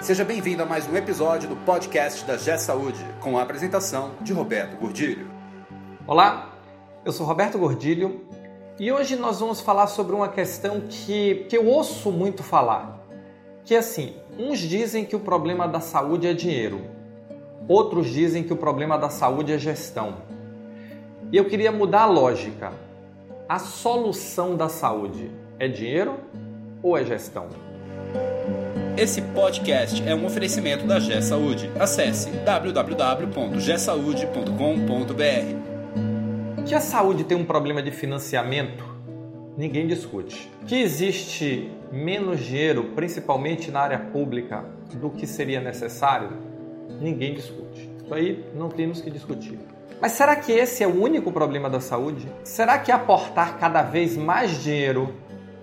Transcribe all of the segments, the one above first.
Seja bem-vindo a mais um episódio do podcast da G Saúde, com a apresentação de Roberto Gordilho. Olá, eu sou Roberto Gordilho e hoje nós vamos falar sobre uma questão que, que eu ouço muito falar. Que é assim, uns dizem que o problema da saúde é dinheiro, outros dizem que o problema da saúde é gestão. E eu queria mudar a lógica. A solução da saúde é dinheiro ou é gestão? Esse podcast é um oferecimento da G Saúde. Acesse www.gsaude.com.br. Que a saúde tem um problema de financiamento, ninguém discute. Que existe menos dinheiro, principalmente na área pública, do que seria necessário, ninguém discute. Isso aí não temos que discutir. Mas será que esse é o único problema da saúde? Será que aportar cada vez mais dinheiro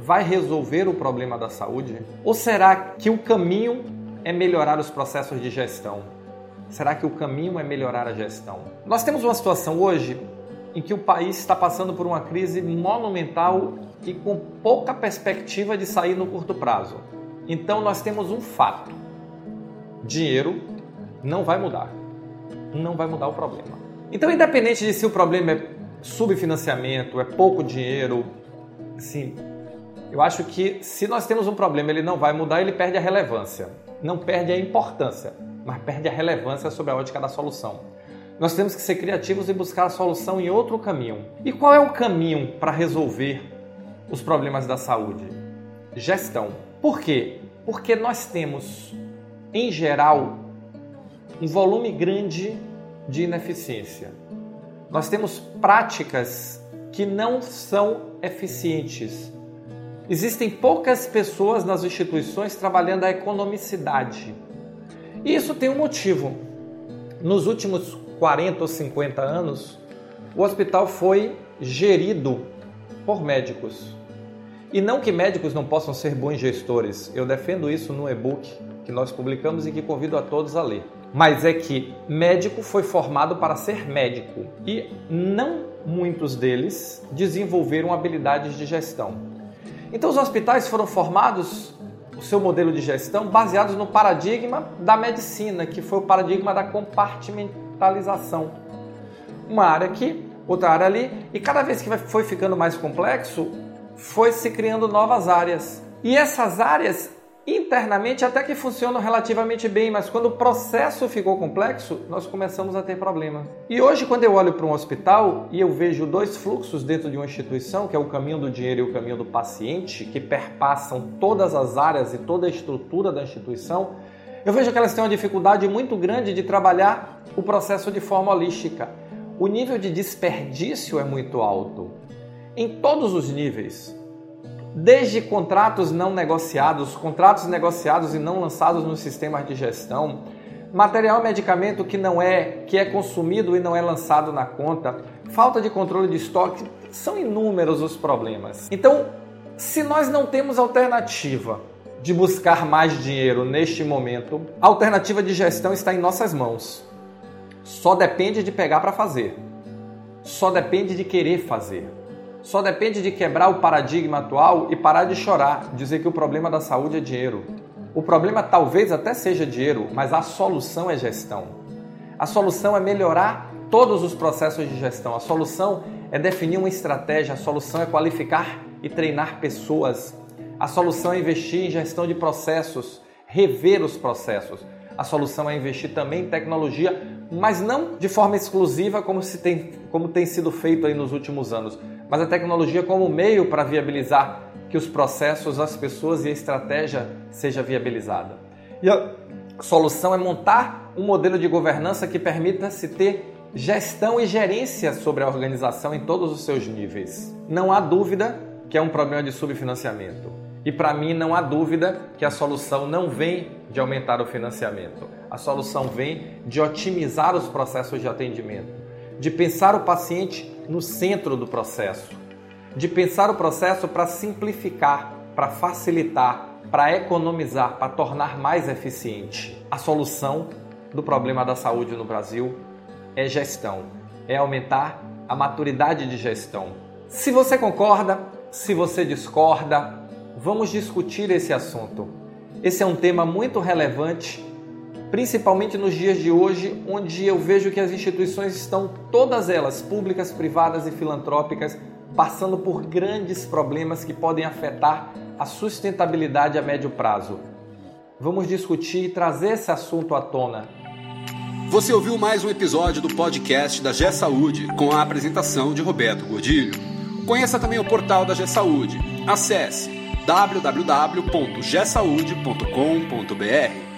vai resolver o problema da saúde? Ou será que o caminho é melhorar os processos de gestão? Será que o caminho é melhorar a gestão? Nós temos uma situação hoje em que o país está passando por uma crise monumental e com pouca perspectiva de sair no curto prazo. Então nós temos um fato: dinheiro não vai mudar. Não vai mudar o problema. Então, independente de se o problema é subfinanciamento, é pouco dinheiro, sim, eu acho que se nós temos um problema, ele não vai mudar, ele perde a relevância. Não perde a importância, mas perde a relevância sobre a ótica da solução. Nós temos que ser criativos e buscar a solução em outro caminho. E qual é o caminho para resolver os problemas da saúde? Gestão. Por quê? Porque nós temos, em geral, um volume grande de ineficiência. Nós temos práticas que não são eficientes Existem poucas pessoas nas instituições trabalhando a economicidade. E isso tem um motivo. Nos últimos 40 ou 50 anos, o hospital foi gerido por médicos. E não que médicos não possam ser bons gestores, eu defendo isso no e-book que nós publicamos e que convido a todos a ler. Mas é que médico foi formado para ser médico e não muitos deles desenvolveram habilidades de gestão. Então, os hospitais foram formados, o seu modelo de gestão, baseados no paradigma da medicina, que foi o paradigma da compartimentalização. Uma área aqui, outra área ali, e cada vez que foi ficando mais complexo, foi se criando novas áreas. E essas áreas internamente até que funcionam relativamente bem, mas quando o processo ficou complexo, nós começamos a ter problema. E hoje, quando eu olho para um hospital e eu vejo dois fluxos dentro de uma instituição, que é o caminho do dinheiro e o caminho do paciente, que perpassam todas as áreas e toda a estrutura da instituição, eu vejo que elas têm uma dificuldade muito grande de trabalhar o processo de forma holística. O nível de desperdício é muito alto em todos os níveis desde contratos não negociados, contratos negociados e não lançados nos sistemas de gestão, material medicamento que não é, que é consumido e não é lançado na conta, falta de controle de estoque, são inúmeros os problemas. Então, se nós não temos alternativa de buscar mais dinheiro neste momento, a alternativa de gestão está em nossas mãos. Só depende de pegar para fazer. Só depende de querer fazer. Só depende de quebrar o paradigma atual e parar de chorar, dizer que o problema da saúde é dinheiro. O problema talvez até seja dinheiro, mas a solução é gestão. A solução é melhorar todos os processos de gestão. A solução é definir uma estratégia, a solução é qualificar e treinar pessoas. A solução é investir em gestão de processos, rever os processos. A solução é investir também em tecnologia, mas não de forma exclusiva como, se tem, como tem sido feito aí nos últimos anos mas a tecnologia como meio para viabilizar que os processos, as pessoas e a estratégia seja viabilizada. E a solução é montar um modelo de governança que permita se ter gestão e gerência sobre a organização em todos os seus níveis. Não há dúvida que é um problema de subfinanciamento. E para mim não há dúvida que a solução não vem de aumentar o financiamento. A solução vem de otimizar os processos de atendimento, de pensar o paciente no centro do processo, de pensar o processo para simplificar, para facilitar, para economizar, para tornar mais eficiente. A solução do problema da saúde no Brasil é gestão, é aumentar a maturidade de gestão. Se você concorda, se você discorda, vamos discutir esse assunto. Esse é um tema muito relevante, principalmente nos dias de hoje, onde eu vejo que as instituições estão, todas elas, públicas, privadas e filantrópicas, passando por grandes problemas que podem afetar a sustentabilidade a médio prazo. Vamos discutir e trazer esse assunto à tona. Você ouviu mais um episódio do podcast da G Saúde com a apresentação de Roberto Gordilho. Conheça também o portal da G Saúde. Acesse www.gsaude.com.br